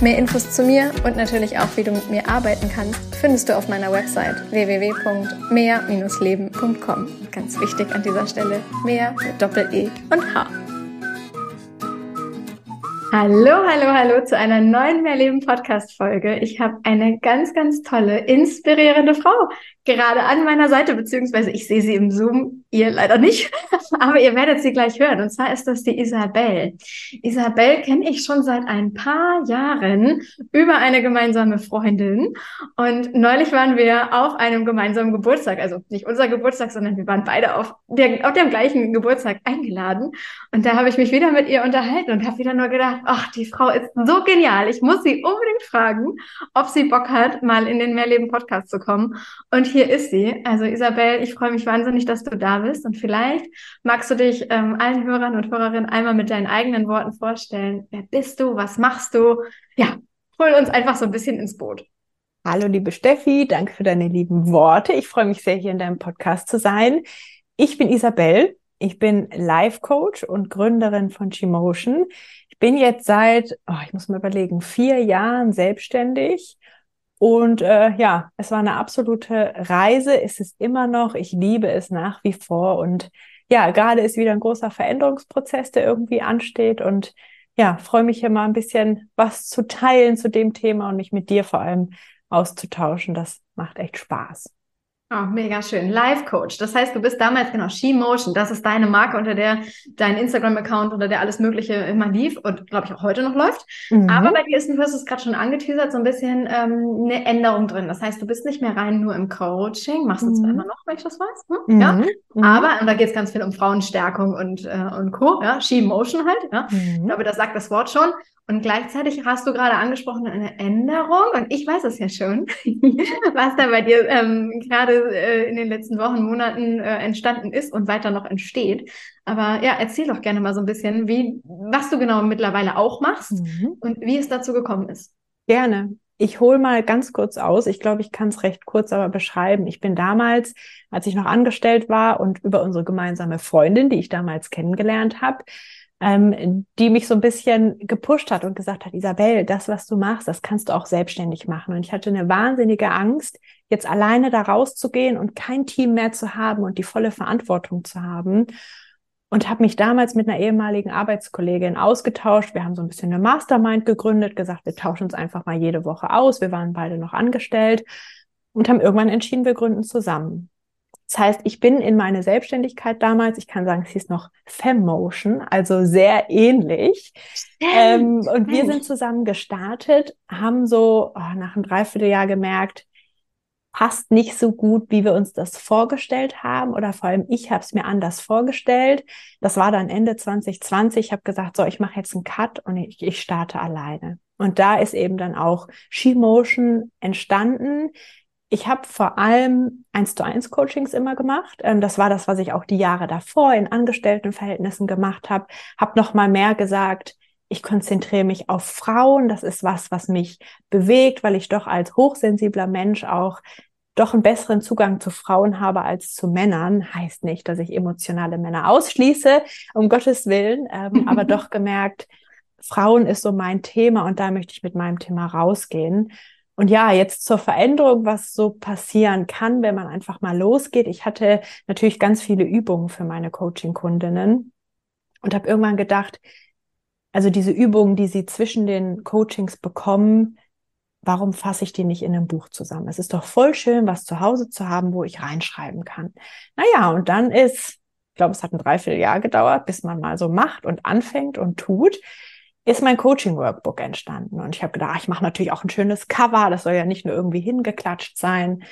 Mehr Infos zu mir und natürlich auch, wie du mit mir arbeiten kannst, findest du auf meiner Website www.mehr-leben.com. Ganz wichtig an dieser Stelle, mehr mit Doppel-E und H. Hallo, hallo, hallo zu einer neuen Mehrleben Podcast Folge. Ich habe eine ganz, ganz tolle, inspirierende Frau gerade an meiner Seite, beziehungsweise ich sehe sie im Zoom, ihr leider nicht, aber ihr werdet sie gleich hören. Und zwar ist das die Isabel. Isabel kenne ich schon seit ein paar Jahren über eine gemeinsame Freundin. Und neulich waren wir auf einem gemeinsamen Geburtstag, also nicht unser Geburtstag, sondern wir waren beide auf, der, auf dem gleichen Geburtstag eingeladen. Und da habe ich mich wieder mit ihr unterhalten und habe wieder nur gedacht, ach, die Frau ist so genial. Ich muss sie unbedingt fragen, ob sie Bock hat, mal in den Mehrleben Podcast zu kommen. Und hier ist sie. Also Isabel, ich freue mich wahnsinnig, dass du da bist. Und vielleicht magst du dich ähm, allen Hörern und Hörerinnen einmal mit deinen eigenen Worten vorstellen. Wer bist du? Was machst du? Ja, hol uns einfach so ein bisschen ins Boot. Hallo, liebe Steffi, danke für deine lieben Worte. Ich freue mich sehr, hier in deinem Podcast zu sein. Ich bin Isabel. Ich bin Life Coach und Gründerin von G-Motion. Ich bin jetzt seit, oh, ich muss mal überlegen, vier Jahren selbstständig und äh, ja, es war eine absolute Reise, ist es immer noch. Ich liebe es nach wie vor. Und ja, gerade ist wieder ein großer Veränderungsprozess, der irgendwie ansteht. Und ja, freue mich hier mal ein bisschen was zu teilen zu dem Thema und mich mit dir vor allem auszutauschen. Das macht echt Spaß. Oh, mega schön. Live Coach. Das heißt, du bist damals genau She Motion. Das ist deine Marke, unter der dein Instagram-Account, unter der alles Mögliche immer lief und glaube ich auch heute noch läuft. Mhm. Aber bei dir ist, du hast es gerade schon angeteasert, so ein bisschen ähm, eine Änderung drin. Das heißt, du bist nicht mehr rein nur im Coaching, machst du mhm. zwar immer noch, wenn ich das weiß. Hm? Mhm. Ja. Mhm. Aber, und da geht es ganz viel um Frauenstärkung und, äh, und Co. Ja, She Motion halt. Ja. Ich mhm. glaube, das sagt das Wort schon. Und gleichzeitig hast du gerade angesprochen eine Änderung und ich weiß es ja schon, was da bei dir ähm, gerade äh, in den letzten Wochen, Monaten äh, entstanden ist und weiter noch entsteht. Aber ja, erzähl doch gerne mal so ein bisschen, wie, was du genau mittlerweile auch machst mhm. und wie es dazu gekommen ist. Gerne. Ich hole mal ganz kurz aus. Ich glaube, ich kann es recht kurz aber beschreiben. Ich bin damals, als ich noch angestellt war und über unsere gemeinsame Freundin, die ich damals kennengelernt habe, ähm, die mich so ein bisschen gepusht hat und gesagt hat, Isabel, das, was du machst, das kannst du auch selbstständig machen. Und ich hatte eine wahnsinnige Angst, jetzt alleine da rauszugehen und kein Team mehr zu haben und die volle Verantwortung zu haben. Und habe mich damals mit einer ehemaligen Arbeitskollegin ausgetauscht. Wir haben so ein bisschen eine Mastermind gegründet, gesagt, wir tauschen uns einfach mal jede Woche aus. Wir waren beide noch angestellt und haben irgendwann entschieden, wir gründen zusammen. Das heißt, ich bin in meine Selbstständigkeit damals, ich kann sagen, es hieß noch Femmotion, also sehr ähnlich. Ähm, und wir sind zusammen gestartet, haben so oh, nach einem Dreivierteljahr gemerkt, passt nicht so gut, wie wir uns das vorgestellt haben oder vor allem ich habe es mir anders vorgestellt. Das war dann Ende 2020. Ich habe gesagt, so, ich mache jetzt einen Cut und ich, ich starte alleine. Und da ist eben dann auch She Motion entstanden. Ich habe vor allem eins zu eins Coachings immer gemacht. Ähm, das war das, was ich auch die Jahre davor in Angestelltenverhältnissen gemacht habe. Habe noch mal mehr gesagt. Ich konzentriere mich auf Frauen. Das ist was, was mich bewegt, weil ich doch als hochsensibler Mensch auch doch einen besseren Zugang zu Frauen habe als zu Männern. Heißt nicht, dass ich emotionale Männer ausschließe, um Gottes Willen, ähm, aber doch gemerkt, Frauen ist so mein Thema und da möchte ich mit meinem Thema rausgehen. Und ja, jetzt zur Veränderung, was so passieren kann, wenn man einfach mal losgeht. Ich hatte natürlich ganz viele Übungen für meine Coaching-Kundinnen und habe irgendwann gedacht, also diese Übungen, die sie zwischen den Coachings bekommen, warum fasse ich die nicht in einem Buch zusammen? Es ist doch voll schön, was zu Hause zu haben, wo ich reinschreiben kann. Naja, und dann ist, ich glaube, es hat ein Dreivierteljahr gedauert, bis man mal so macht und anfängt und tut ist mein Coaching-Workbook entstanden. Und ich habe gedacht, ich mache natürlich auch ein schönes Cover, das soll ja nicht nur irgendwie hingeklatscht sein.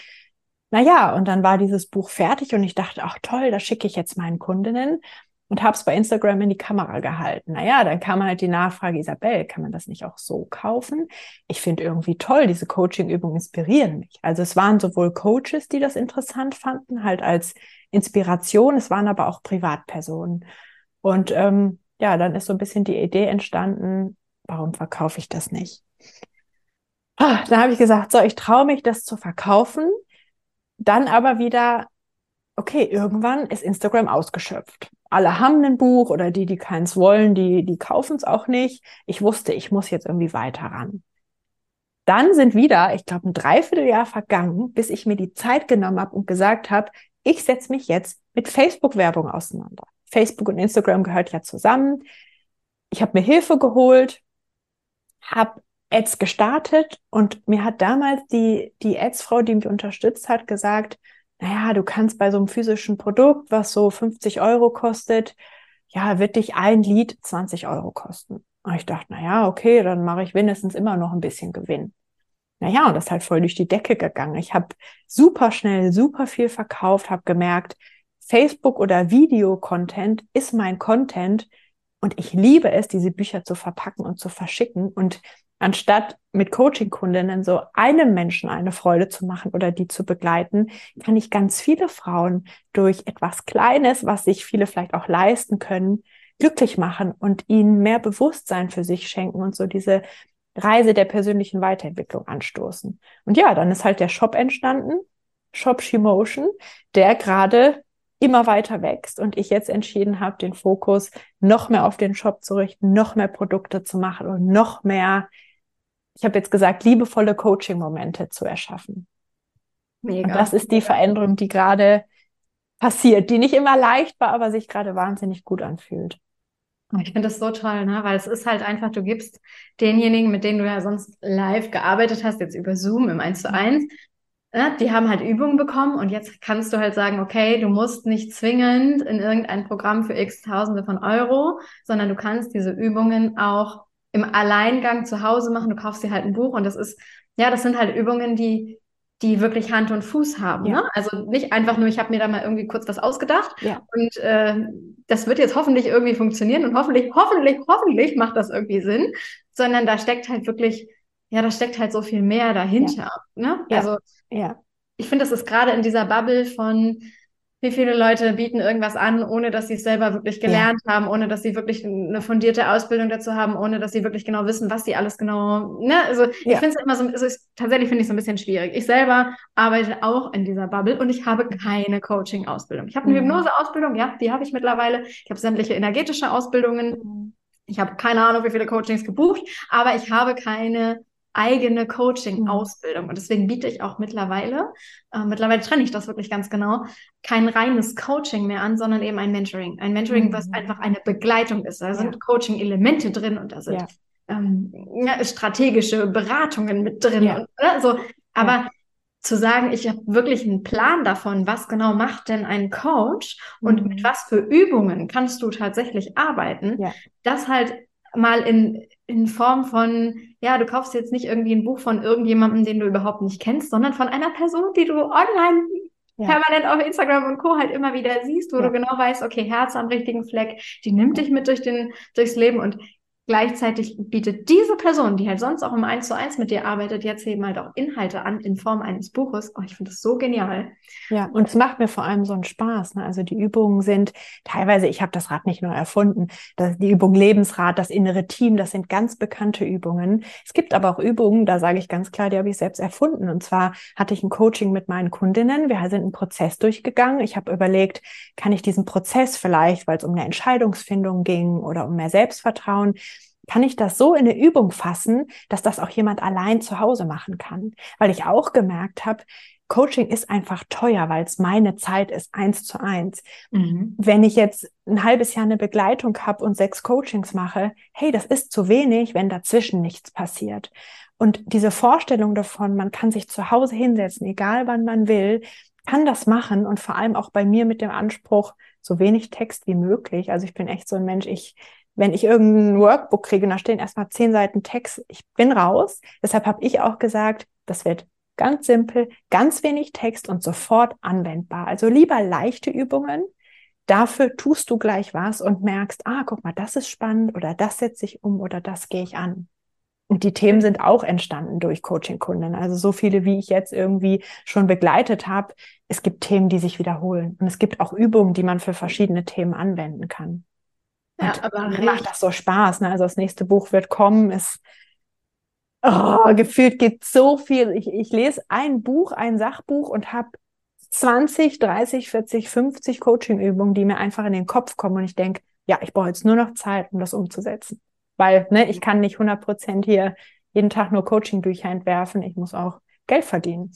Naja, und dann war dieses Buch fertig und ich dachte, ach toll, das schicke ich jetzt meinen Kundinnen und habe es bei Instagram in die Kamera gehalten. Naja, dann kam halt die Nachfrage, Isabel, kann man das nicht auch so kaufen? Ich finde irgendwie toll, diese Coaching-Übungen inspirieren mich. Also es waren sowohl Coaches, die das interessant fanden, halt als Inspiration, es waren aber auch Privatpersonen. Und ähm, ja, dann ist so ein bisschen die Idee entstanden, warum verkaufe ich das nicht? Ah, dann habe ich gesagt, so, ich traue mich, das zu verkaufen. Dann aber wieder, okay, irgendwann ist Instagram ausgeschöpft. Alle haben ein Buch oder die, die keins wollen, die, die kaufen es auch nicht. Ich wusste, ich muss jetzt irgendwie weiter ran. Dann sind wieder, ich glaube, ein Dreivierteljahr vergangen, bis ich mir die Zeit genommen habe und gesagt habe, ich setze mich jetzt mit Facebook-Werbung auseinander. Facebook und Instagram gehört ja zusammen. Ich habe mir Hilfe geholt, habe Ads gestartet und mir hat damals die, die Ads-Frau, die mich unterstützt hat, gesagt, naja, du kannst bei so einem physischen Produkt, was so 50 Euro kostet, ja, wird dich ein Lied 20 Euro kosten. Und ich dachte, naja, okay, dann mache ich wenigstens immer noch ein bisschen Gewinn. Naja, und das ist halt voll durch die Decke gegangen. Ich habe super schnell, super viel verkauft, habe gemerkt, Facebook oder Video-Content ist mein Content und ich liebe es, diese Bücher zu verpacken und zu verschicken. Und anstatt mit Coaching-Kundinnen so einem Menschen eine Freude zu machen oder die zu begleiten, kann ich ganz viele Frauen durch etwas Kleines, was sich viele vielleicht auch leisten können, glücklich machen und ihnen mehr Bewusstsein für sich schenken und so diese Reise der persönlichen Weiterentwicklung anstoßen. Und ja, dann ist halt der Shop entstanden, Shop Shimotion, der gerade immer weiter wächst und ich jetzt entschieden habe, den Fokus noch mehr auf den Shop zu richten, noch mehr Produkte zu machen und noch mehr ich habe jetzt gesagt, liebevolle Coaching-Momente zu erschaffen. Mega. Und das ist die Veränderung, die gerade passiert, die nicht immer leicht war, aber sich gerade wahnsinnig gut anfühlt. Ich finde das so toll, ne? weil es ist halt einfach, du gibst denjenigen, mit denen du ja sonst live gearbeitet hast, jetzt über Zoom im 1 zu 1, ne? die haben halt Übungen bekommen und jetzt kannst du halt sagen, okay, du musst nicht zwingend in irgendein Programm für x Tausende von Euro, sondern du kannst diese Übungen auch im Alleingang zu Hause machen. Du kaufst dir halt ein Buch und das ist, ja, das sind halt Übungen, die, die wirklich Hand und Fuß haben. Ja. Ne? Also nicht einfach nur, ich habe mir da mal irgendwie kurz was ausgedacht ja. und äh, das wird jetzt hoffentlich irgendwie funktionieren und hoffentlich, hoffentlich, hoffentlich macht das irgendwie Sinn, sondern da steckt halt wirklich, ja, da steckt halt so viel mehr dahinter. Ja. Ne? Also ja. ich finde, das ist gerade in dieser Bubble von wie viele Leute bieten irgendwas an, ohne dass sie es selber wirklich gelernt ja. haben, ohne dass sie wirklich eine fundierte Ausbildung dazu haben, ohne dass sie wirklich genau wissen, was sie alles genau, ne? Also ja. ich finde es immer so, also ist, tatsächlich finde ich es so ein bisschen schwierig. Ich selber arbeite auch in dieser Bubble und ich habe keine Coaching-Ausbildung. Ich habe eine mhm. Hypnose-Ausbildung, ja, die habe ich mittlerweile. Ich habe sämtliche energetische Ausbildungen. Mhm. Ich habe keine Ahnung, wie viele Coachings gebucht, aber ich habe keine eigene Coaching-Ausbildung. Und deswegen biete ich auch mittlerweile, äh, mittlerweile trenne ich das wirklich ganz genau, kein reines Coaching mehr an, sondern eben ein Mentoring. Ein Mentoring, mhm. was einfach eine Begleitung ist. Da ja. sind Coaching-Elemente drin und da sind ja. ähm, ja, strategische Beratungen mit drin. Und, äh, so. Aber zu sagen, ich habe wirklich einen Plan davon, was genau macht denn ein Coach und mit mhm. was für Übungen kannst du tatsächlich arbeiten, das halt mal in, in Form von, ja, du kaufst jetzt nicht irgendwie ein Buch von irgendjemandem, den du überhaupt nicht kennst, sondern von einer Person, die du online ja. permanent auf Instagram und Co. halt immer wieder siehst, wo ja. du genau weißt, okay, Herz am richtigen Fleck, die nimmt dich mit durch den, durchs Leben und Gleichzeitig bietet diese Person, die halt sonst auch im 1 zu 1 mit dir arbeitet, jetzt eben halt auch Inhalte an in Form eines Buches. Oh, ich finde das so genial. Ja, und es macht mir vor allem so einen Spaß. Ne? Also die Übungen sind teilweise, ich habe das Rad nicht nur erfunden, das, die Übung Lebensrad, das innere Team, das sind ganz bekannte Übungen. Es gibt aber auch Übungen, da sage ich ganz klar, die habe ich selbst erfunden. Und zwar hatte ich ein Coaching mit meinen Kundinnen. Wir sind einen Prozess durchgegangen. Ich habe überlegt, kann ich diesen Prozess vielleicht, weil es um eine Entscheidungsfindung ging oder um mehr Selbstvertrauen, kann ich das so in eine Übung fassen, dass das auch jemand allein zu Hause machen kann. Weil ich auch gemerkt habe, Coaching ist einfach teuer, weil es meine Zeit ist, eins zu eins. Mhm. Wenn ich jetzt ein halbes Jahr eine Begleitung habe und sechs Coachings mache, hey, das ist zu wenig, wenn dazwischen nichts passiert. Und diese Vorstellung davon, man kann sich zu Hause hinsetzen, egal wann man will, kann das machen und vor allem auch bei mir mit dem Anspruch, so wenig Text wie möglich. Also ich bin echt so ein Mensch, ich wenn ich irgendein Workbook kriege und da stehen erstmal zehn Seiten Text, ich bin raus. Deshalb habe ich auch gesagt, das wird ganz simpel, ganz wenig Text und sofort anwendbar. Also lieber leichte Übungen. Dafür tust du gleich was und merkst, ah, guck mal, das ist spannend oder das setze ich um oder das gehe ich an. Und die Themen sind auch entstanden durch Coaching-Kunden. Also so viele, wie ich jetzt irgendwie schon begleitet habe. Es gibt Themen, die sich wiederholen. Und es gibt auch Übungen, die man für verschiedene Themen anwenden kann. Und ja, aber macht das so Spaß. Ne? Also das nächste Buch wird kommen. Es oh, gefühlt geht so viel. Ich, ich lese ein Buch, ein Sachbuch und habe 20, 30, 40, 50 Coaching-Übungen, die mir einfach in den Kopf kommen. Und ich denke, ja, ich brauche jetzt nur noch Zeit, um das umzusetzen. Weil ne, ich kann nicht 100 Prozent hier jeden Tag nur Coaching-Bücher entwerfen. Ich muss auch Geld verdienen.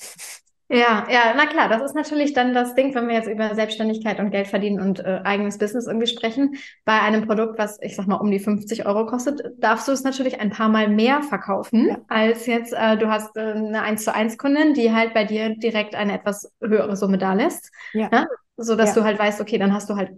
Ja, ja, na klar, das ist natürlich dann das Ding, wenn wir jetzt über Selbstständigkeit und Geld verdienen und äh, eigenes Business irgendwie sprechen. Bei einem Produkt, was ich sag mal um die 50 Euro kostet, darfst du es natürlich ein paar Mal mehr verkaufen, ja. als jetzt äh, du hast äh, eine 1 zu 1 Kundin, die halt bei dir direkt eine etwas höhere Summe da lässt. Ja. Ne? So dass ja. du halt weißt, okay, dann hast du halt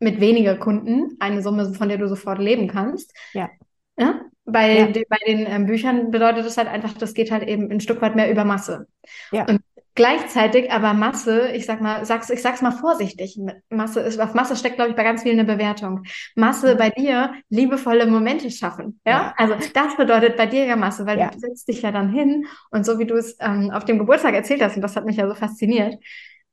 mit weniger Kunden eine Summe, von der du sofort leben kannst. Ja. ja? Bei, ja. De, bei den ähm, Büchern bedeutet das halt einfach, das geht halt eben ein Stück weit mehr über Masse. Ja. Und Gleichzeitig aber Masse, ich sag mal, sag's, ich sag's mal vorsichtig, Masse ist, auf Masse steckt, glaube ich, bei ganz vielen eine Bewertung. Masse mhm. bei dir liebevolle Momente schaffen. Ja? ja? Also das bedeutet bei dir ja Masse, weil ja. du setzt dich ja dann hin und so wie du es ähm, auf dem Geburtstag erzählt hast, und das hat mich ja so fasziniert,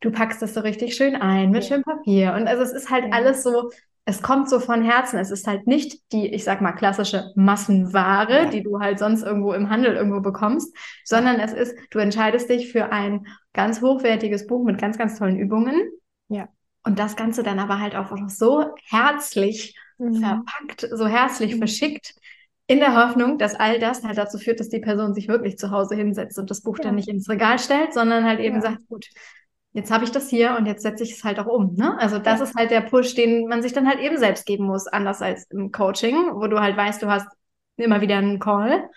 du packst das so richtig schön ein mit ja. schönem Papier. Und also es ist halt alles so es kommt so von Herzen. Es ist halt nicht die, ich sag mal, klassische Massenware, die du halt sonst irgendwo im Handel irgendwo bekommst, sondern es ist, du entscheidest dich für ein ganz hochwertiges Buch mit ganz, ganz tollen Übungen. Ja. Und das Ganze dann aber halt auch so herzlich mhm. verpackt, so herzlich mhm. verschickt, in der Hoffnung, dass all das halt dazu führt, dass die Person sich wirklich zu Hause hinsetzt und das Buch ja. dann nicht ins Regal stellt, sondern halt eben ja. sagt, gut, jetzt habe ich das hier und jetzt setze ich es halt auch um. Ne? Also das ja. ist halt der Push, den man sich dann halt eben selbst geben muss, anders als im Coaching, wo du halt weißt, du hast immer wieder einen Call.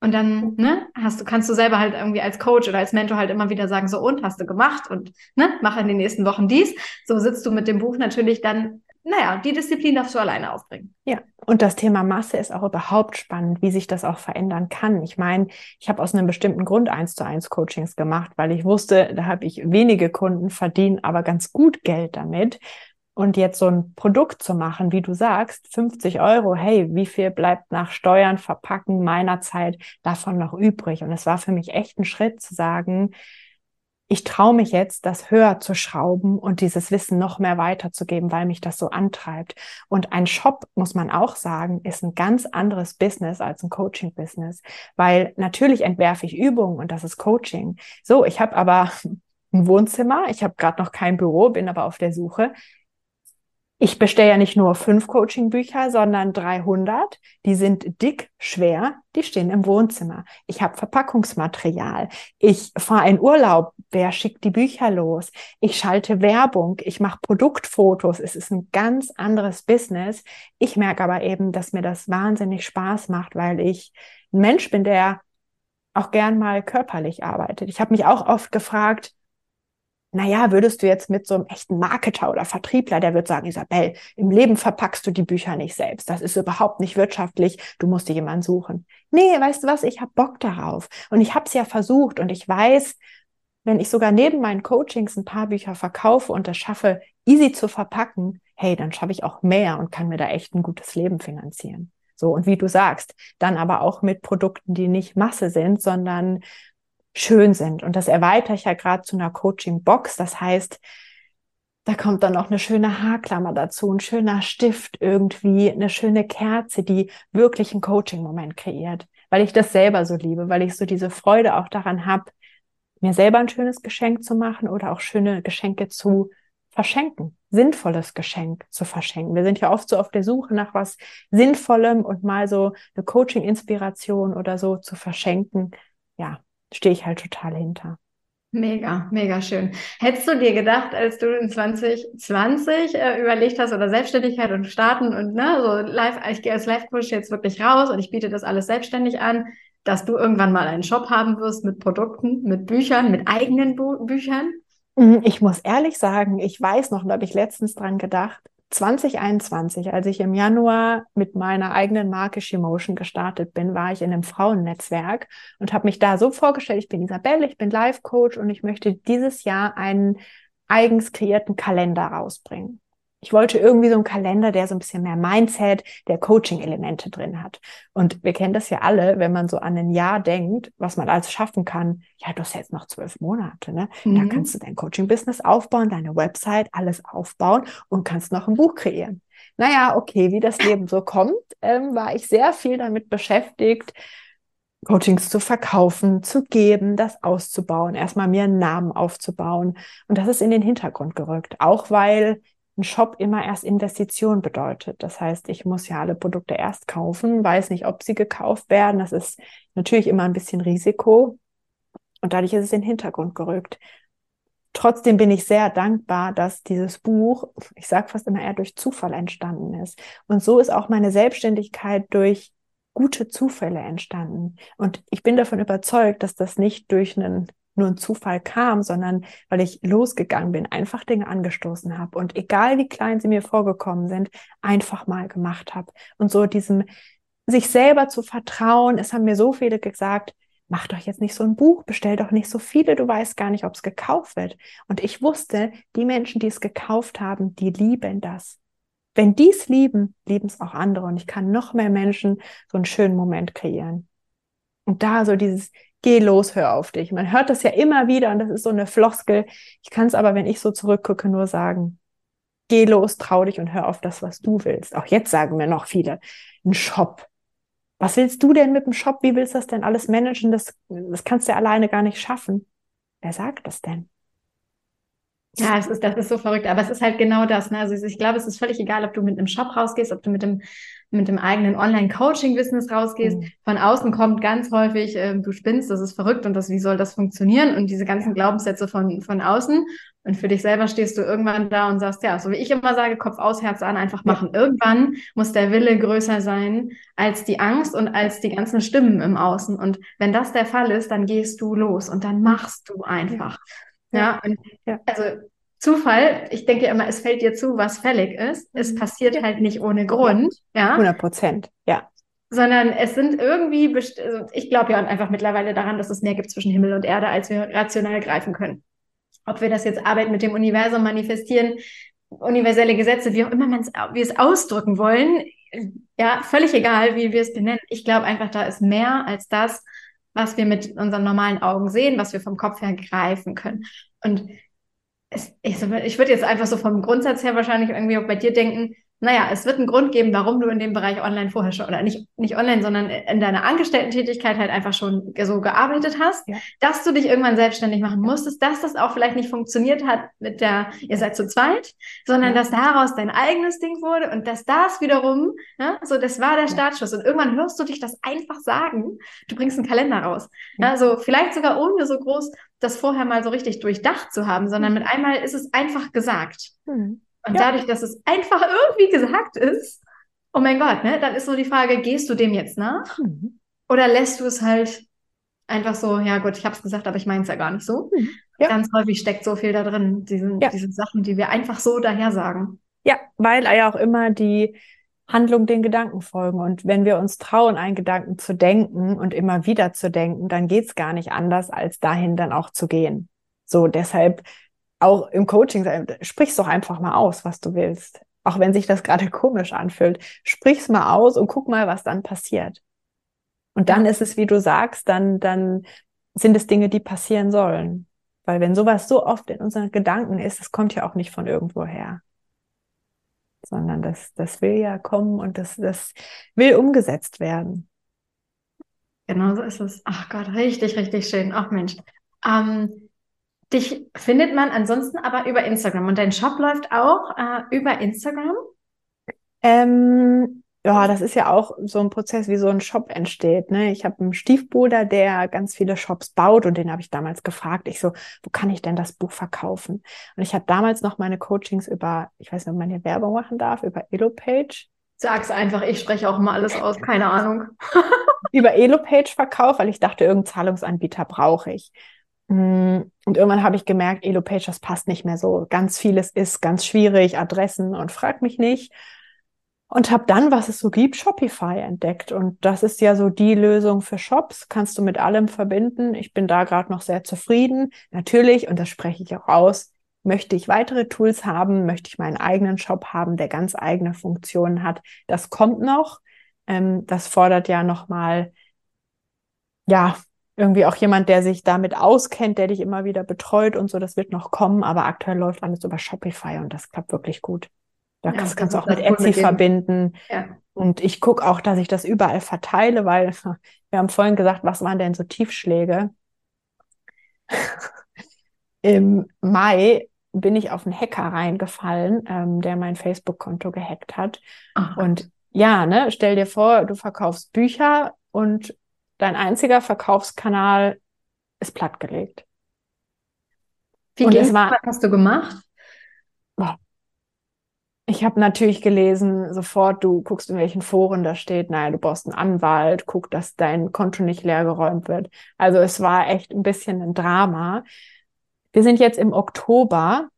Und dann ne, hast du, kannst du selber halt irgendwie als Coach oder als Mentor halt immer wieder sagen, so und hast du gemacht und ne, mach in den nächsten Wochen dies. So sitzt du mit dem Buch natürlich dann naja, die Disziplin darfst du alleine aufbringen. Ja, und das Thema Masse ist auch überhaupt spannend, wie sich das auch verändern kann. Ich meine, ich habe aus einem bestimmten Grund eins zu eins Coachings gemacht, weil ich wusste, da habe ich wenige Kunden, verdienen aber ganz gut Geld damit. Und jetzt so ein Produkt zu machen, wie du sagst, 50 Euro, hey, wie viel bleibt nach Steuern, Verpacken meiner Zeit davon noch übrig? Und es war für mich echt ein Schritt zu sagen, ich traue mich jetzt, das höher zu schrauben und dieses Wissen noch mehr weiterzugeben, weil mich das so antreibt. Und ein Shop, muss man auch sagen, ist ein ganz anderes Business als ein Coaching-Business, weil natürlich entwerfe ich Übungen und das ist Coaching. So, ich habe aber ein Wohnzimmer, ich habe gerade noch kein Büro, bin aber auf der Suche ich bestelle ja nicht nur fünf Coaching-Bücher, sondern 300. Die sind dick, schwer, die stehen im Wohnzimmer. Ich habe Verpackungsmaterial. Ich fahre in Urlaub. Wer schickt die Bücher los? Ich schalte Werbung. Ich mache Produktfotos. Es ist ein ganz anderes Business. Ich merke aber eben, dass mir das wahnsinnig Spaß macht, weil ich ein Mensch bin, der auch gern mal körperlich arbeitet. Ich habe mich auch oft gefragt, naja, würdest du jetzt mit so einem echten Marketer oder Vertriebler, der wird sagen, Isabel, im Leben verpackst du die Bücher nicht selbst. Das ist überhaupt nicht wirtschaftlich. Du musst dir jemanden suchen. Nee, weißt du was? Ich habe Bock darauf. Und ich habe es ja versucht und ich weiß, wenn ich sogar neben meinen Coachings ein paar Bücher verkaufe und das schaffe, easy zu verpacken, hey, dann schaffe ich auch mehr und kann mir da echt ein gutes Leben finanzieren. So, und wie du sagst, dann aber auch mit Produkten, die nicht Masse sind, sondern schön sind. Und das erweitere ich ja gerade zu einer Coaching-Box. Das heißt, da kommt dann noch eine schöne Haarklammer dazu, ein schöner Stift irgendwie, eine schöne Kerze, die wirklich einen Coaching-Moment kreiert, weil ich das selber so liebe, weil ich so diese Freude auch daran habe, mir selber ein schönes Geschenk zu machen oder auch schöne Geschenke zu verschenken, sinnvolles Geschenk zu verschenken. Wir sind ja oft so auf der Suche nach was Sinnvollem und mal so eine Coaching-Inspiration oder so zu verschenken. Ja, stehe ich halt total hinter. Mega, mega schön. Hättest du dir gedacht, als du in 2020 äh, überlegt hast oder Selbstständigkeit und starten und ne, so live, ich gehe als Live-Coach jetzt wirklich raus und ich biete das alles selbstständig an, dass du irgendwann mal einen Shop haben wirst mit Produkten, mit Büchern, mit eigenen Bu Büchern? Mhm, ich muss ehrlich sagen, ich weiß noch, da habe ich letztens dran gedacht, 2021, als ich im Januar mit meiner eigenen Marke Shimotion gestartet bin, war ich in einem Frauennetzwerk und habe mich da so vorgestellt, ich bin Isabelle, ich bin Life Coach und ich möchte dieses Jahr einen eigens kreierten Kalender rausbringen. Ich wollte irgendwie so einen Kalender, der so ein bisschen mehr Mindset, der Coaching-Elemente drin hat. Und wir kennen das ja alle, wenn man so an ein Jahr denkt, was man alles schaffen kann. Ja, du hast jetzt noch zwölf Monate, ne? Mhm. Da kannst du dein Coaching-Business aufbauen, deine Website, alles aufbauen und kannst noch ein Buch kreieren. Naja, okay, wie das Leben so kommt, ähm, war ich sehr viel damit beschäftigt, Coachings zu verkaufen, zu geben, das auszubauen, erstmal mir einen Namen aufzubauen. Und das ist in den Hintergrund gerückt, auch weil ein Shop immer erst Investition bedeutet. Das heißt, ich muss ja alle Produkte erst kaufen, weiß nicht, ob sie gekauft werden. Das ist natürlich immer ein bisschen Risiko. Und dadurch ist es in den Hintergrund gerückt. Trotzdem bin ich sehr dankbar, dass dieses Buch, ich sage fast immer eher durch Zufall entstanden ist. Und so ist auch meine Selbstständigkeit durch gute Zufälle entstanden. Und ich bin davon überzeugt, dass das nicht durch einen nur ein Zufall kam, sondern weil ich losgegangen bin, einfach Dinge angestoßen habe und egal wie klein sie mir vorgekommen sind, einfach mal gemacht habe. Und so diesem sich selber zu vertrauen, es haben mir so viele gesagt, mach doch jetzt nicht so ein Buch, bestell doch nicht so viele, du weißt gar nicht, ob es gekauft wird. Und ich wusste, die Menschen, die es gekauft haben, die lieben das. Wenn die es lieben, lieben es auch andere. Und ich kann noch mehr Menschen so einen schönen Moment kreieren. Und da so dieses, geh los, hör auf dich. Man hört das ja immer wieder und das ist so eine Floskel. Ich kann es aber, wenn ich so zurückgucke, nur sagen, geh los, trau dich und hör auf das, was du willst. Auch jetzt sagen mir noch viele, ein Shop. Was willst du denn mit dem Shop? Wie willst du das denn alles managen? Das, das kannst du alleine gar nicht schaffen. Wer sagt das denn? Ja, es ist, das ist so verrückt, aber es ist halt genau das. Ne? Also ich glaube, es ist völlig egal, ob du mit einem Shop rausgehst, ob du mit dem, mit dem eigenen Online-Coaching-Business rausgehst. Mhm. Von außen kommt ganz häufig, äh, du spinnst, das ist verrückt und das, wie soll das funktionieren? Und diese ganzen Glaubenssätze von, von außen. Und für dich selber stehst du irgendwann da und sagst, ja, so wie ich immer sage, Kopf aus, Herz an, einfach machen. Ja. Irgendwann muss der Wille größer sein als die Angst und als die ganzen Stimmen im Außen. Und wenn das der Fall ist, dann gehst du los und dann machst du einfach. Ja. Ja, und ja. also Zufall, ich denke immer, es fällt dir zu, was fällig ist. Es mhm. passiert ja. halt nicht ohne Grund. Ja. 100 Prozent, ja. Sondern es sind irgendwie, also ich glaube ja einfach mittlerweile daran, dass es mehr gibt zwischen Himmel und Erde, als wir rational greifen können. Ob wir das jetzt Arbeit mit dem Universum manifestieren, universelle Gesetze, wie auch immer wir es ausdrücken wollen, ja, völlig egal, wie wir es benennen. Ich glaube einfach, da ist mehr als das, was wir mit unseren normalen Augen sehen, was wir vom Kopf her greifen können. Und es, ich, ich würde jetzt einfach so vom Grundsatz her wahrscheinlich irgendwie auch bei dir denken, naja, es wird einen Grund geben, warum du in dem Bereich online vorher schon, oder nicht, nicht online, sondern in deiner Angestellten-Tätigkeit halt einfach schon so gearbeitet hast, ja. dass du dich irgendwann selbstständig machen musstest, dass das auch vielleicht nicht funktioniert hat mit der, ihr seid zu zweit, sondern ja. dass daraus dein eigenes Ding wurde und dass das wiederum, ja, so das war der Startschuss. Und irgendwann hörst du dich das einfach sagen, du bringst einen Kalender raus. Ja, so vielleicht sogar ohne so groß das vorher mal so richtig durchdacht zu haben, sondern mit einmal ist es einfach gesagt. Mhm. Und ja. dadurch, dass es einfach irgendwie gesagt ist, oh mein Gott, ne, dann ist so die Frage, gehst du dem jetzt nach? Mhm. Oder lässt du es halt einfach so, ja gut, ich habe es gesagt, aber ich meine es ja gar nicht so. Mhm. Ja. Ganz häufig steckt so viel da drin, diese, ja. diese Sachen, die wir einfach so daher sagen. Ja, weil ja auch immer die Handlung den Gedanken folgen. Und wenn wir uns trauen, einen Gedanken zu denken und immer wieder zu denken, dann geht's gar nicht anders, als dahin dann auch zu gehen. So, deshalb auch im Coaching, sprich's doch einfach mal aus, was du willst. Auch wenn sich das gerade komisch anfühlt. Sprich's mal aus und guck mal, was dann passiert. Und dann ist es, wie du sagst, dann, dann sind es Dinge, die passieren sollen. Weil wenn sowas so oft in unseren Gedanken ist, das kommt ja auch nicht von irgendwo her. Sondern das, das will ja kommen und das, das will umgesetzt werden. Genau so ist es. Ach Gott, richtig, richtig schön. Ach Mensch. Ähm, Dich findet man ansonsten aber über Instagram und dein Shop läuft auch äh, über Instagram? Ähm, ja, das ist ja auch so ein Prozess, wie so ein Shop entsteht. Ne? Ich habe einen Stiefbruder, der ganz viele Shops baut und den habe ich damals gefragt. Ich so, wo kann ich denn das Buch verkaufen? Und ich habe damals noch meine Coachings über, ich weiß nicht, ob man hier Werbung machen darf, über Elopage. Sag's einfach, ich spreche auch mal alles aus, keine Ahnung. über Elopage verkauft, weil ich dachte, irgendeinen Zahlungsanbieter brauche ich. Mm, und irgendwann habe ich gemerkt, Elopage, das passt nicht mehr so. Ganz vieles ist ganz schwierig, Adressen und frag mich nicht. Und habe dann, was es so gibt, Shopify entdeckt. Und das ist ja so die Lösung für Shops. Kannst du mit allem verbinden. Ich bin da gerade noch sehr zufrieden. Natürlich, und das spreche ich auch aus, Möchte ich weitere Tools haben? Möchte ich meinen eigenen Shop haben, der ganz eigene Funktionen hat? Das kommt noch. Ähm, das fordert ja nochmal, ja, irgendwie auch jemand, der sich damit auskennt, der dich immer wieder betreut und so. Das wird noch kommen, aber aktuell läuft alles über Shopify und das klappt wirklich gut. Da ja, kannst, kannst du auch mit Etsy mit verbinden. Ja. Und ich gucke auch, dass ich das überall verteile, weil wir haben vorhin gesagt, was waren denn so Tiefschläge? Im Mai bin ich auf einen Hacker reingefallen, ähm, der mein Facebook-Konto gehackt hat. Ach. Und ja, ne, stell dir vor, du verkaufst Bücher und dein einziger Verkaufskanal ist plattgelegt. Wie und es war, was hast du gemacht? Ich habe natürlich gelesen, sofort, du guckst in welchen Foren da steht, naja, du brauchst einen Anwalt, guck, dass dein Konto nicht leergeräumt wird. Also es war echt ein bisschen ein Drama. Wir sind jetzt im Oktober.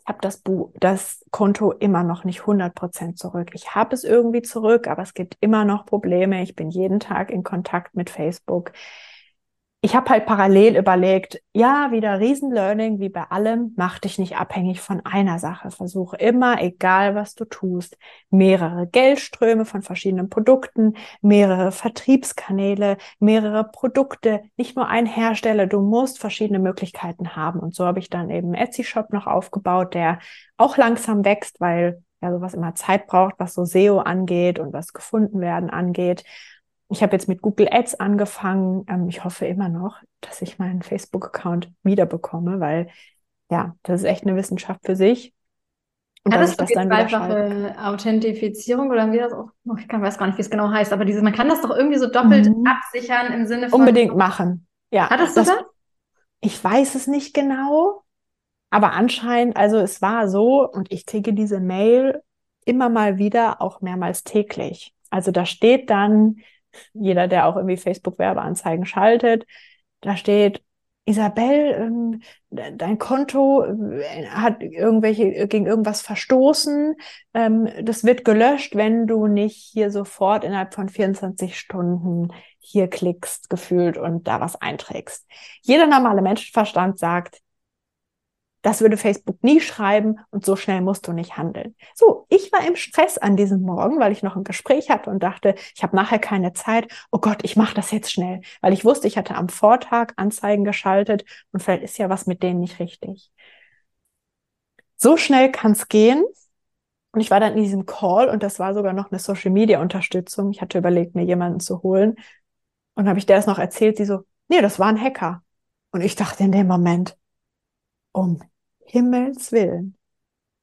Ich habe das, Bu das Konto immer noch nicht 100 Prozent zurück. Ich habe es irgendwie zurück, aber es gibt immer noch Probleme. Ich bin jeden Tag in Kontakt mit Facebook ich habe halt parallel überlegt, ja, wieder Riesenlearning, wie bei allem, mach dich nicht abhängig von einer Sache. Versuche immer, egal was du tust, mehrere Geldströme von verschiedenen Produkten, mehrere Vertriebskanäle, mehrere Produkte, nicht nur ein Hersteller, du musst verschiedene Möglichkeiten haben. Und so habe ich dann eben Etsy-Shop noch aufgebaut, der auch langsam wächst, weil ja sowas immer Zeit braucht, was so SEO angeht und was gefunden werden angeht. Ich habe jetzt mit Google Ads angefangen. Ähm, ich hoffe immer noch, dass ich meinen Facebook-Account wiederbekomme, weil ja, das ist echt eine Wissenschaft für sich. Und Hattest du das dann zweifache Authentifizierung oder wie das auch, ich kann, weiß gar nicht, wie es genau heißt, aber diese, man kann das doch irgendwie so doppelt mhm. absichern im Sinne von. Unbedingt machen. Ja. Hattest du das? das? Ich weiß es nicht genau, aber anscheinend, also es war so, und ich kriege diese Mail immer mal wieder, auch mehrmals täglich. Also da steht dann, jeder, der auch irgendwie Facebook-Werbeanzeigen schaltet, da steht, Isabel, ähm, dein Konto äh, hat irgendwelche äh, gegen irgendwas verstoßen. Ähm, das wird gelöscht, wenn du nicht hier sofort innerhalb von 24 Stunden hier klickst, gefühlt und da was einträgst. Jeder normale Menschenverstand sagt, das würde Facebook nie schreiben und so schnell musst du nicht handeln. So, ich war im Stress an diesem Morgen, weil ich noch ein Gespräch hatte und dachte, ich habe nachher keine Zeit. Oh Gott, ich mache das jetzt schnell, weil ich wusste, ich hatte am Vortag Anzeigen geschaltet und vielleicht ist ja was mit denen nicht richtig. So schnell kann es gehen. Und ich war dann in diesem Call und das war sogar noch eine Social Media Unterstützung. Ich hatte überlegt, mir jemanden zu holen. Und habe ich der das noch erzählt, sie so, nee, das war ein Hacker. Und ich dachte in dem Moment, um Himmels Willen.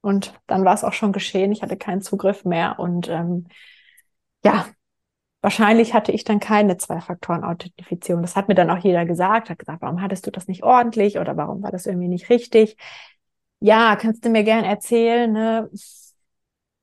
Und dann war es auch schon geschehen. Ich hatte keinen Zugriff mehr. Und ähm, ja, wahrscheinlich hatte ich dann keine Zwei-Faktoren-Authentifizierung. Das hat mir dann auch jeder gesagt, hat gesagt, warum hattest du das nicht ordentlich oder warum war das irgendwie nicht richtig? Ja, kannst du mir gern erzählen, ne?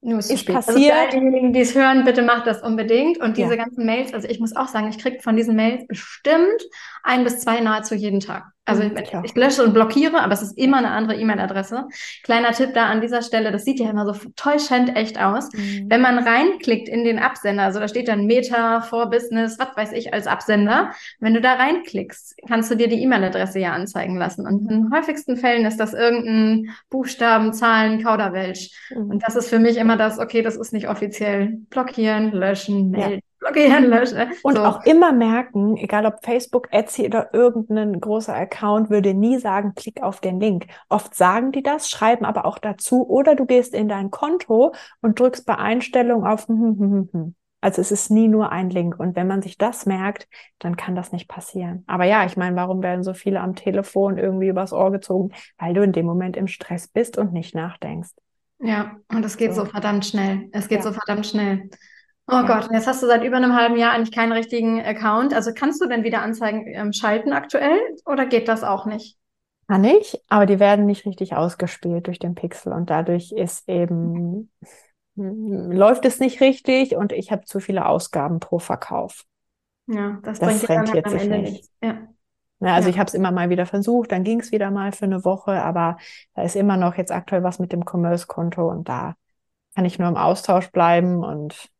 Nur ist, ist passiert. Also für all diejenigen, die es hören, bitte macht das unbedingt. Und diese ja. ganzen Mails, also ich muss auch sagen, ich kriege von diesen Mails bestimmt ein bis zwei nahezu jeden Tag. Also mhm, ich, ich, lösche und blockiere, aber es ist immer eine andere E-Mail-Adresse. Kleiner Tipp da an dieser Stelle, das sieht ja immer so täuschend echt aus. Mhm. Wenn man reinklickt in den Absender, also da steht dann Meta, for Business, was weiß ich als Absender. Wenn du da reinklickst, kannst du dir die E-Mail-Adresse ja anzeigen lassen. Und in den häufigsten Fällen ist das irgendein Buchstaben, Zahlen, Kauderwelsch. Mhm. Und das ist für mich immer das, okay, das ist nicht offiziell. Blockieren, löschen, melden. Ja blockieren, löschen. Und so. auch immer merken, egal ob Facebook, Etsy oder irgendein großer Account, würde nie sagen, klick auf den Link. Oft sagen die das, schreiben aber auch dazu, oder du gehst in dein Konto und drückst bei Einstellung auf hm, hm, hm. Also es ist nie nur ein Link. Und wenn man sich das merkt, dann kann das nicht passieren. Aber ja, ich meine, warum werden so viele am Telefon irgendwie übers Ohr gezogen? Weil du in dem Moment im Stress bist und nicht nachdenkst. Ja, und es geht so, so verdammt schnell. Es geht ja. so verdammt schnell. Oh. Gott, jetzt hast du seit über einem halben Jahr eigentlich keinen richtigen Account. Also kannst du denn wieder Anzeigen ähm, schalten aktuell oder geht das auch nicht? Kann ich, aber die werden nicht richtig ausgespielt durch den Pixel und dadurch ist eben hm, läuft es nicht richtig und ich habe zu viele Ausgaben pro Verkauf. Ja, das, das bringt rentiert sich Ende nicht. Ja. Ja, also ja. ich habe es immer mal wieder versucht, dann ging es wieder mal für eine Woche, aber da ist immer noch jetzt aktuell was mit dem Commerce-Konto und da kann ich nur im Austausch bleiben und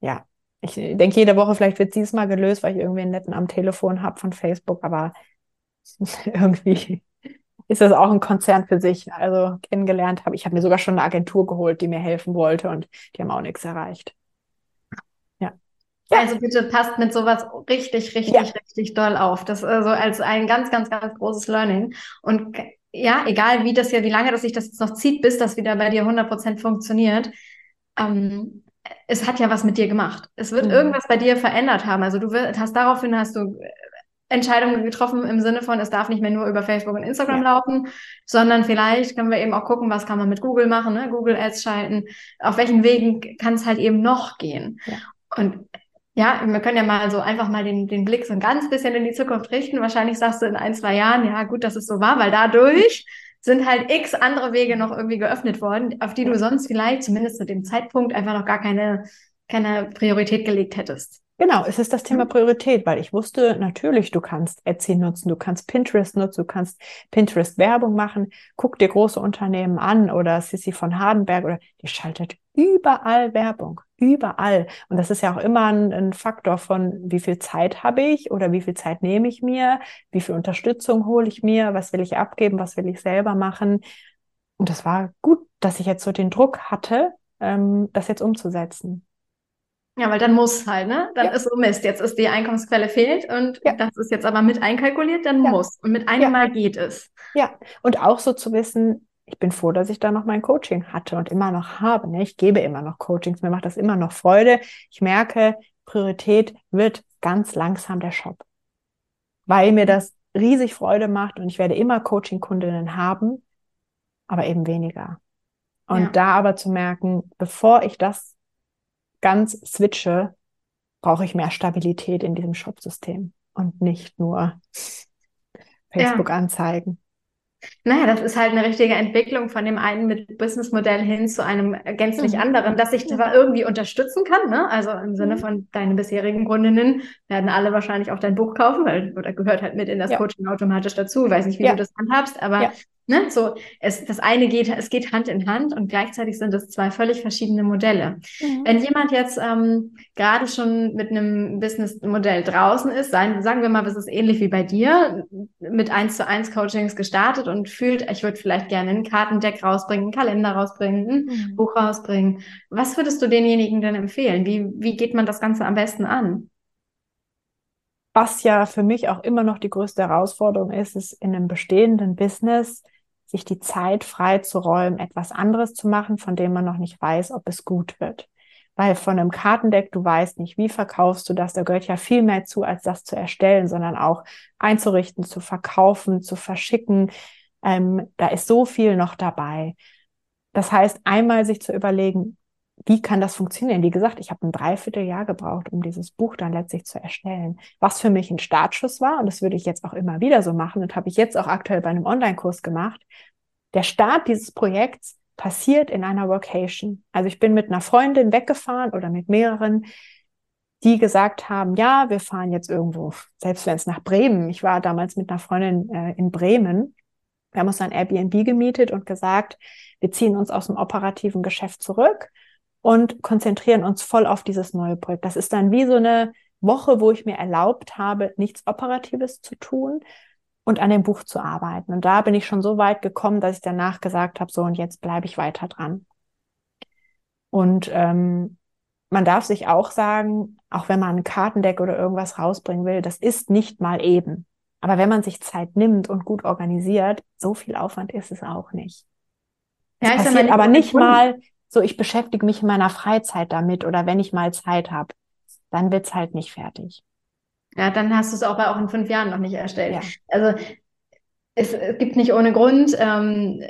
ja, ich denke, jede Woche vielleicht wird dieses Mal gelöst, weil ich irgendwie einen netten am Telefon habe von Facebook, aber irgendwie ist das auch ein Konzern für sich. Also kennengelernt habe ich habe mir sogar schon eine Agentur geholt, die mir helfen wollte und die haben auch nichts erreicht. Ja. ja. Also bitte passt mit sowas richtig, richtig, ja. richtig doll auf. Das also als ein ganz, ganz, ganz großes Learning. Und ja, egal wie das ja, wie lange das sich das jetzt noch zieht, bis das wieder bei dir 100% funktioniert, ähm, es hat ja was mit dir gemacht. Es wird mhm. irgendwas bei dir verändert haben. Also du hast daraufhin hast du Entscheidungen getroffen im Sinne von, es darf nicht mehr nur über Facebook und Instagram ja. laufen, sondern vielleicht können wir eben auch gucken, was kann man mit Google machen, ne? Google Ads schalten, auf welchen Wegen kann es halt eben noch gehen. Ja. Und ja, wir können ja mal so einfach mal den, den Blick so ein ganz bisschen in die Zukunft richten. Wahrscheinlich sagst du in ein, zwei Jahren, ja gut, dass es so war, weil dadurch sind halt x andere Wege noch irgendwie geöffnet worden, auf die du sonst vielleicht zumindest zu dem Zeitpunkt einfach noch gar keine, keine Priorität gelegt hättest. Genau, es ist das Thema Priorität, weil ich wusste natürlich, du kannst Etsy nutzen, du kannst Pinterest nutzen, du kannst Pinterest Werbung machen. Guck dir große Unternehmen an oder Sissy von Hardenberg oder die schaltet überall Werbung, überall. Und das ist ja auch immer ein, ein Faktor von, wie viel Zeit habe ich oder wie viel Zeit nehme ich mir, wie viel Unterstützung hole ich mir, was will ich abgeben, was will ich selber machen. Und das war gut, dass ich jetzt so den Druck hatte, ähm, das jetzt umzusetzen. Ja, weil dann muss halt, ne? Dann ja. ist so Mist. Jetzt ist die Einkommensquelle fehlt und ja. das ist jetzt aber mit einkalkuliert, dann ja. muss. Und mit einem Mal geht es. Ja, und auch so zu wissen, ich bin froh, dass ich da noch mein Coaching hatte und immer noch habe. Ne? Ich gebe immer noch Coachings, mir macht das immer noch Freude. Ich merke, Priorität wird ganz langsam der Shop, weil mir das riesig Freude macht und ich werde immer Coaching-Kundinnen haben, aber eben weniger. Und ja. da aber zu merken, bevor ich das ganz switche, brauche ich mehr Stabilität in diesem Shop-System und nicht nur Facebook-Anzeigen. Naja, das ist halt eine richtige Entwicklung von dem einen mit Businessmodell hin zu einem gänzlich mhm. anderen, das ich zwar irgendwie unterstützen kann, ne? Also im Sinne mhm. von deinen bisherigen Kundinnen werden alle wahrscheinlich auch dein Buch kaufen, weil oder gehört halt mit in das ja. Coaching automatisch dazu. Ich weiß nicht, wie ja. du das handhabst, aber ja. Ne? So, es, das eine geht, es geht Hand in Hand und gleichzeitig sind es zwei völlig verschiedene Modelle. Mhm. Wenn jemand jetzt ähm, gerade schon mit einem Businessmodell draußen ist, sagen, sagen wir mal, es ist ähnlich wie bei dir, mit eins zu eins Coachings gestartet und fühlt, ich würde vielleicht gerne ein Kartendeck rausbringen, einen Kalender rausbringen, ein mhm. Buch rausbringen. Was würdest du denjenigen denn empfehlen? Wie, wie geht man das Ganze am besten an? Was ja für mich auch immer noch die größte Herausforderung ist, ist in einem bestehenden Business sich die Zeit frei zu räumen, etwas anderes zu machen, von dem man noch nicht weiß, ob es gut wird. Weil von einem Kartendeck, du weißt nicht, wie verkaufst du das, da gehört ja viel mehr zu, als das zu erstellen, sondern auch einzurichten, zu verkaufen, zu verschicken. Ähm, da ist so viel noch dabei. Das heißt, einmal sich zu überlegen, wie kann das funktionieren? Wie gesagt, ich habe ein Dreivierteljahr gebraucht, um dieses Buch dann letztlich zu erstellen. Was für mich ein Startschuss war, und das würde ich jetzt auch immer wieder so machen und habe ich jetzt auch aktuell bei einem Online-Kurs gemacht. Der Start dieses Projekts passiert in einer Vocation. Also ich bin mit einer Freundin weggefahren oder mit mehreren, die gesagt haben, ja, wir fahren jetzt irgendwo, selbst wenn es nach Bremen. Ich war damals mit einer Freundin äh, in Bremen. Wir haben uns ein Airbnb gemietet und gesagt, wir ziehen uns aus dem operativen Geschäft zurück und konzentrieren uns voll auf dieses neue Projekt. Das ist dann wie so eine Woche, wo ich mir erlaubt habe, nichts Operatives zu tun und an dem Buch zu arbeiten. Und da bin ich schon so weit gekommen, dass ich danach gesagt habe, so und jetzt bleibe ich weiter dran. Und ähm, man darf sich auch sagen, auch wenn man ein Kartendeck oder irgendwas rausbringen will, das ist nicht mal eben. Aber wenn man sich Zeit nimmt und gut organisiert, so viel Aufwand ist es auch nicht. Ja, ich passiert aber nicht mal so, ich beschäftige mich in meiner Freizeit damit oder wenn ich mal Zeit habe, dann wird's halt nicht fertig. Ja, dann hast du es auch bei auch in fünf Jahren noch nicht erstellt. Ja. Also es, es, gibt nicht ohne Grund ähm,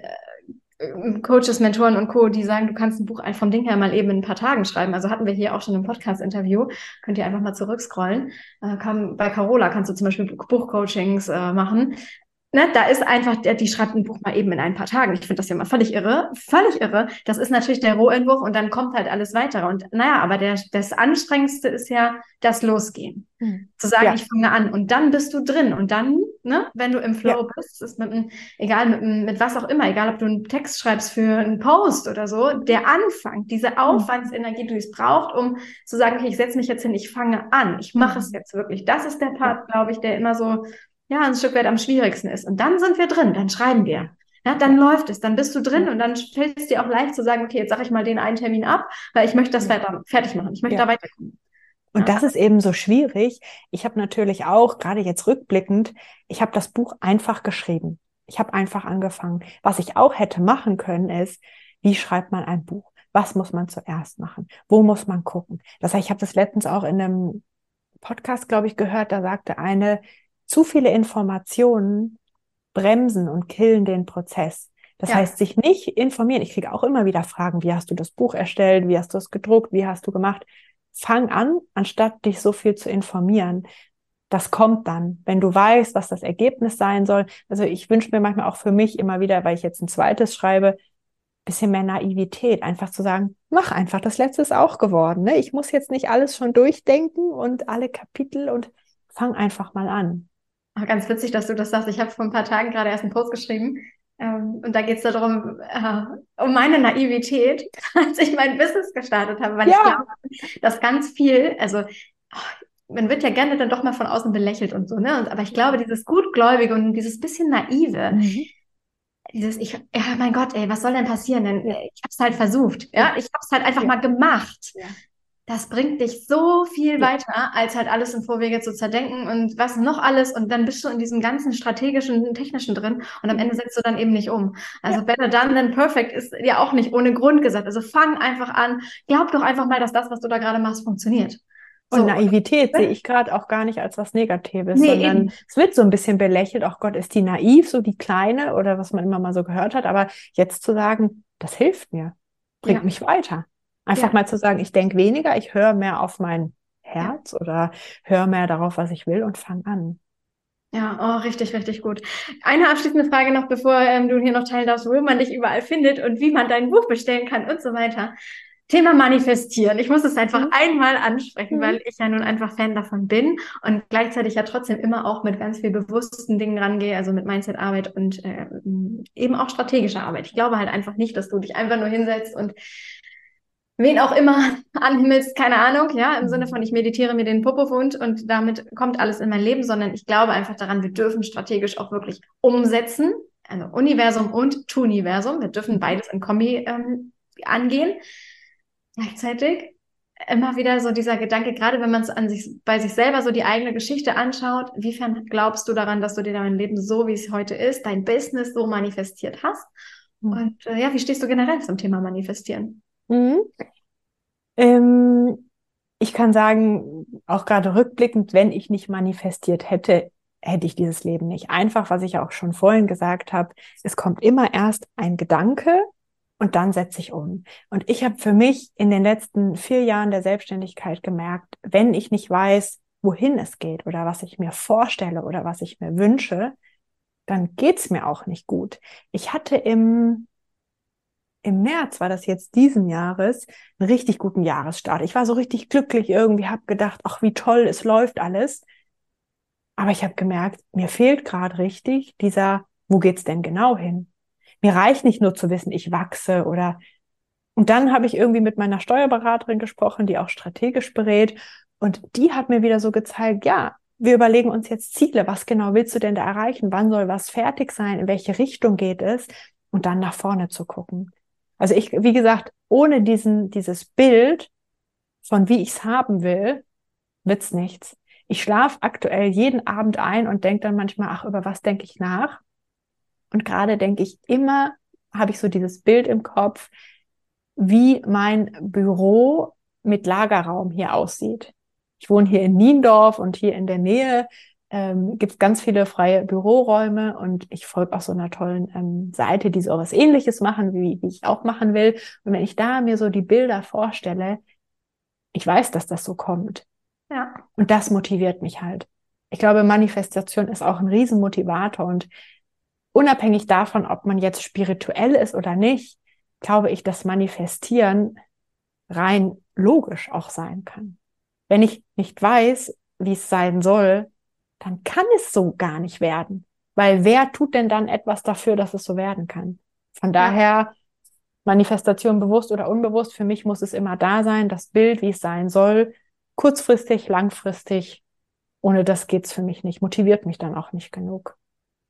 Coaches, Mentoren und Co., die sagen, du kannst ein Buch vom Ding her mal eben in ein paar Tagen schreiben. Also hatten wir hier auch schon im Podcast-Interview. Könnt ihr einfach mal zurückscrollen. Äh, kann, bei Carola kannst du zum Beispiel Buchcoachings äh, machen ne, da ist einfach, der, die schreibt ein Buch mal eben in ein paar Tagen. Ich finde das ja mal völlig irre, völlig irre. Das ist natürlich der Rohentwurf und dann kommt halt alles weitere. Und naja, aber der, das Anstrengendste ist ja das Losgehen. Mhm. Zu sagen, ja. ich fange an und dann bist du drin. Und dann, ne, wenn du im Flow ja. bist, ist mit, einem, egal mit, mit was auch immer, egal ob du einen Text schreibst für einen Post oder so, der Anfang, diese hm. Aufwandsenergie, die es braucht, um zu sagen, okay, ich setze mich jetzt hin, ich fange an, ich mache mhm. es jetzt wirklich. Das ist der Part, glaube ich, der immer so ja ein Stück weit am schwierigsten ist. Und dann sind wir drin, dann schreiben wir. Ja, dann läuft es, dann bist du drin und dann fällt es dir auch leicht zu sagen, okay, jetzt sage ich mal den einen Termin ab, weil ich möchte das fertig machen, ich möchte ja. da weiterkommen. Und das ist eben so schwierig. Ich habe natürlich auch, gerade jetzt rückblickend, ich habe das Buch einfach geschrieben. Ich habe einfach angefangen. Was ich auch hätte machen können, ist, wie schreibt man ein Buch? Was muss man zuerst machen? Wo muss man gucken? Das heißt, ich habe das letztens auch in einem Podcast, glaube ich, gehört, da sagte eine, zu viele Informationen bremsen und killen den Prozess. Das ja. heißt, sich nicht informieren. Ich kriege auch immer wieder Fragen, wie hast du das Buch erstellt, wie hast du es gedruckt, wie hast du gemacht? Fang an, anstatt dich so viel zu informieren. Das kommt dann, wenn du weißt, was das Ergebnis sein soll. Also ich wünsche mir manchmal auch für mich immer wieder, weil ich jetzt ein zweites schreibe, bisschen mehr Naivität, einfach zu sagen, mach einfach, das letzte ist auch geworden. Ne? Ich muss jetzt nicht alles schon durchdenken und alle Kapitel und fang einfach mal an. Ach, ganz witzig, dass du das sagst. Ich habe vor ein paar Tagen gerade erst einen Post geschrieben ähm, und da geht es darum, äh, um meine Naivität, als ich mein Business gestartet habe, weil ja. ich glaube, dass ganz viel, also oh, man wird ja gerne dann doch mal von außen belächelt und so, ne? Und, aber ich glaube, dieses Gutgläubige und dieses bisschen Naive, mhm dieses, ich, ja, mein Gott, ey, was soll denn passieren? Denn ich habe es halt versucht, ja, ich habe es halt einfach ja. mal gemacht. Ja. Das bringt dich so viel ja. weiter, als halt alles im Vorwege zu zerdenken und was noch alles. Und dann bist du in diesem ganzen strategischen, technischen drin und am Ende setzt du dann eben nicht um. Also better done than perfect ist ja auch nicht ohne Grund gesagt. Also fang einfach an, glaub doch einfach mal, dass das, was du da gerade machst, funktioniert. Und so. Naivität sehe ich gerade auch gar nicht als was Negatives, nee, sondern eben. es wird so ein bisschen belächelt, ach Gott, ist die naiv, so die Kleine oder was man immer mal so gehört hat. Aber jetzt zu sagen, das hilft mir, bringt ja. mich weiter. Einfach ja. mal zu sagen, ich denke weniger, ich höre mehr auf mein Herz ja. oder höre mehr darauf, was ich will und fange an. Ja, oh, richtig, richtig gut. Eine abschließende Frage noch, bevor ähm, du hier noch teilen darfst, wo man dich überall findet und wie man dein Buch bestellen kann und so weiter. Thema Manifestieren. Ich muss es einfach mhm. einmal ansprechen, mhm. weil ich ja nun einfach Fan davon bin und gleichzeitig ja trotzdem immer auch mit ganz viel bewussten Dingen rangehe, also mit Mindset-Arbeit und äh, eben auch strategischer Arbeit. Ich glaube halt einfach nicht, dass du dich einfach nur hinsetzt und wen auch immer anhimmelst, keine Ahnung, ja, im Sinne von ich meditiere mir den Popowund und damit kommt alles in mein Leben, sondern ich glaube einfach daran, wir dürfen strategisch auch wirklich umsetzen, also Universum und Tuniversum, wir dürfen beides in Kombi ähm, angehen gleichzeitig immer wieder so dieser Gedanke, gerade wenn man es an sich, bei sich selber so die eigene Geschichte anschaut, wiefern glaubst du daran, dass du dir dein Leben so, wie es heute ist, dein Business so manifestiert hast? Mhm. Und äh, ja, wie stehst du generell zum Thema Manifestieren? Mhm. Ähm, ich kann sagen, auch gerade rückblickend, wenn ich nicht manifestiert hätte, hätte ich dieses Leben nicht. Einfach, was ich auch schon vorhin gesagt habe, es kommt immer erst ein Gedanke, und dann setze ich um. Und ich habe für mich in den letzten vier Jahren der Selbstständigkeit gemerkt, wenn ich nicht weiß, wohin es geht oder was ich mir vorstelle oder was ich mir wünsche, dann geht's mir auch nicht gut. Ich hatte im im März war das jetzt diesen Jahres einen richtig guten Jahresstart. Ich war so richtig glücklich irgendwie, habe gedacht, ach wie toll, es läuft alles. Aber ich habe gemerkt, mir fehlt gerade richtig dieser, wo geht's denn genau hin? Mir reicht nicht nur zu wissen, ich wachse oder und dann habe ich irgendwie mit meiner Steuerberaterin gesprochen, die auch strategisch berät und die hat mir wieder so gezeigt, ja, wir überlegen uns jetzt Ziele, was genau willst du denn da erreichen? Wann soll was fertig sein? In welche Richtung geht es? Und dann nach vorne zu gucken. Also ich, wie gesagt, ohne diesen, dieses Bild von wie ich es haben will, wird's nichts. Ich schlafe aktuell jeden Abend ein und denke dann manchmal, ach, über was denke ich nach? Und gerade denke ich immer, habe ich so dieses Bild im Kopf, wie mein Büro mit Lagerraum hier aussieht. Ich wohne hier in Niendorf und hier in der Nähe ähm, gibt es ganz viele freie Büroräume und ich folge auch so einer tollen ähm, Seite, die so was ähnliches machen, wie, wie ich auch machen will. Und wenn ich da mir so die Bilder vorstelle, ich weiß, dass das so kommt. Ja. Und das motiviert mich halt. Ich glaube, Manifestation ist auch ein Riesenmotivator und unabhängig davon, ob man jetzt spirituell ist oder nicht, glaube ich, dass Manifestieren rein logisch auch sein kann. Wenn ich nicht weiß, wie es sein soll, dann kann es so gar nicht werden. Weil wer tut denn dann etwas dafür, dass es so werden kann? Von daher, Manifestation bewusst oder unbewusst, für mich muss es immer da sein, das Bild, wie es sein soll, kurzfristig, langfristig ohne das geht's für mich nicht, motiviert mich dann auch nicht genug.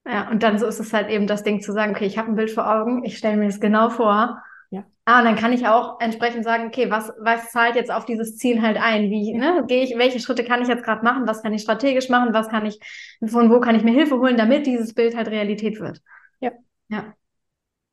Ja, und dann so ist es halt eben das Ding zu sagen, okay, ich habe ein Bild vor Augen, ich stelle mir das genau vor. Ja. Ah, und dann kann ich auch entsprechend sagen, okay, was, was zahlt jetzt auf dieses Ziel halt ein? Wie, ne, gehe ich, welche Schritte kann ich jetzt gerade machen? Was kann ich strategisch machen? Was kann ich, von wo kann ich mir Hilfe holen, damit dieses Bild halt Realität wird? Ja. Ja.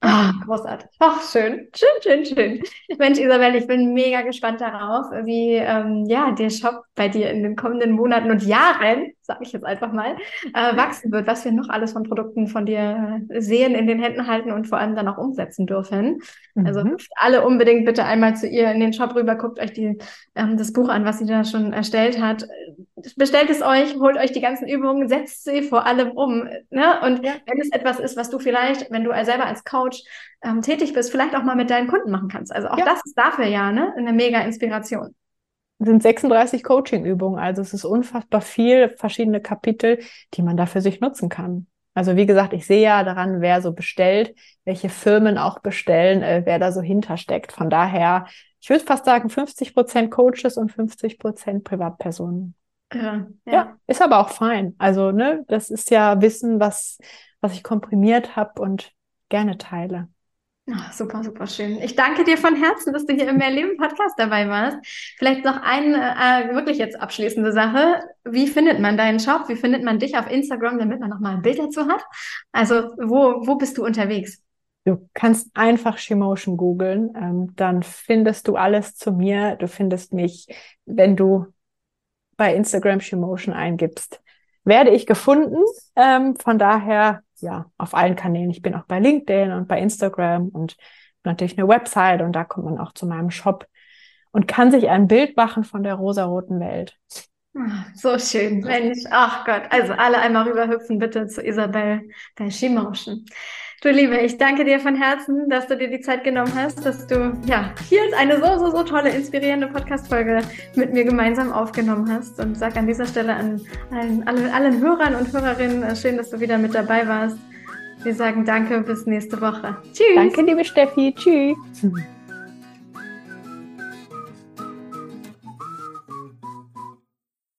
Ah, großartig. Ach, schön. Schön, schön, schön. Mensch, Isabel, ich bin mega gespannt darauf, wie ähm, ja, der Shop bei dir in den kommenden Monaten und Jahren, sage ich jetzt einfach mal, äh, wachsen wird, was wir noch alles von Produkten von dir sehen, in den Händen halten und vor allem dann auch umsetzen dürfen. Also Mhm. alle unbedingt bitte einmal zu ihr in den Shop rüber, guckt euch die, ähm, das Buch an, was sie da schon erstellt hat. Bestellt es euch, holt euch die ganzen Übungen, setzt sie vor allem um. Ne? Und Ja. wenn es etwas ist, was du vielleicht, wenn du selber als Coach ähm, tätig bist, vielleicht auch mal mit deinen Kunden machen kannst. Also auch Ja. das ist dafür ja ne? eine mega Inspiration. Es sind 36 Coaching-Übungen, also es ist unfassbar viel, verschiedene Kapitel, die man da für sich nutzen kann. Also wie gesagt, ich sehe ja daran, wer so bestellt, welche Firmen auch bestellen, äh, wer da so hintersteckt. Von daher, ich würde fast sagen, 50 Prozent Coaches und 50 Prozent Privatpersonen. Ja, Ja, ist aber auch fein. Also, ne, das ist ja Wissen, was, was ich komprimiert habe und gerne teile. Ah, super, super schön. Ich danke dir von Herzen, dass du hier im Mehrleben Podcast dabei warst. Vielleicht noch eine äh, wirklich jetzt abschließende Sache. Wie findet man deinen Shop? Wie findet man dich auf Instagram, damit man nochmal ein Bild dazu hat? Also, wo, wo bist du unterwegs? Du kannst einfach Shimotion googeln, ähm, dann findest du alles zu mir. Du findest mich, wenn du bei Instagram Shimotion eingibst, werde ich gefunden. Ähm, von daher, ja, auf allen Kanälen. Ich bin auch bei LinkedIn und bei Instagram und natürlich eine Website und da kommt man auch zu meinem Shop und kann sich ein Bild machen von der rosaroten Welt. Ah, So schön, Mensch. Ach Gott. Also alle einmal rüberhüpfen bitte zu Isabel bei Shimotion. Du Liebe, ich danke dir von Herzen, dass du dir die Zeit genommen hast, dass du ja hier eine so, so, so tolle, inspirierende Podcast-Folge mit mir gemeinsam aufgenommen hast. Und sag an dieser Stelle an allen, allen, allen Hörern und Hörerinnen, äh, schön, dass du wieder mit dabei warst. Wir sagen danke, bis nächste Woche. Tschüss. Danke, liebe Steffi. Tschüss.